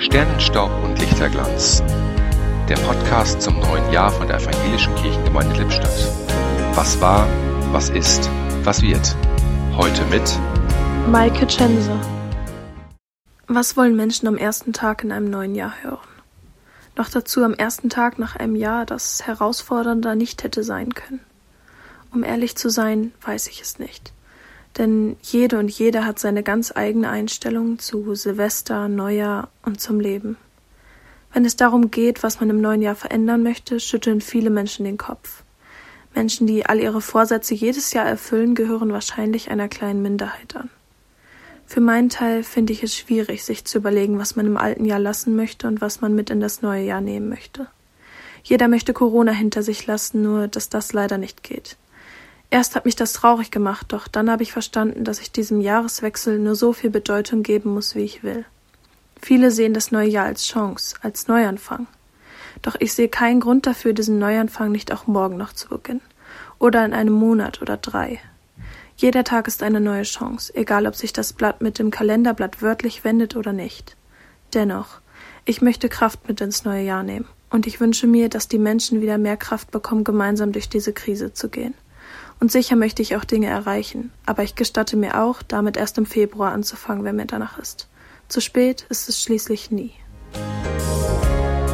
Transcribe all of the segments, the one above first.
Sternenstaub und Lichterglanz. Der Podcast zum neuen Jahr von der Evangelischen Kirchengemeinde Lippstadt. Was war, was ist, was wird. Heute mit Maike Chense. Was wollen Menschen am ersten Tag in einem neuen Jahr hören? Noch dazu am ersten Tag nach einem Jahr, das herausfordernder nicht hätte sein können. Um ehrlich zu sein, weiß ich es nicht. Denn jede und jeder hat seine ganz eigene Einstellung zu Silvester, Neujahr und zum Leben. Wenn es darum geht, was man im neuen Jahr verändern möchte, schütteln viele Menschen den Kopf. Menschen, die all ihre Vorsätze jedes Jahr erfüllen, gehören wahrscheinlich einer kleinen Minderheit an. Für meinen Teil finde ich es schwierig, sich zu überlegen, was man im alten Jahr lassen möchte und was man mit in das neue Jahr nehmen möchte. Jeder möchte Corona hinter sich lassen, nur dass das leider nicht geht. Erst hat mich das traurig gemacht, doch dann habe ich verstanden, dass ich diesem Jahreswechsel nur so viel Bedeutung geben muss, wie ich will. Viele sehen das neue Jahr als Chance, als Neuanfang. Doch ich sehe keinen Grund dafür, diesen Neuanfang nicht auch morgen noch zu beginnen. Oder in einem Monat oder drei. Jeder Tag ist eine neue Chance, egal ob sich das Blatt mit dem Kalenderblatt wörtlich wendet oder nicht. Dennoch, ich möchte Kraft mit ins neue Jahr nehmen. Und ich wünsche mir, dass die Menschen wieder mehr Kraft bekommen, gemeinsam durch diese Krise zu gehen. Und sicher möchte ich auch Dinge erreichen, aber ich gestatte mir auch, damit erst im Februar anzufangen, wenn mir danach ist. Zu spät ist es schließlich nie.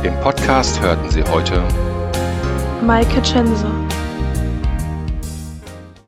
Im Podcast hörten Sie heute Maike Chense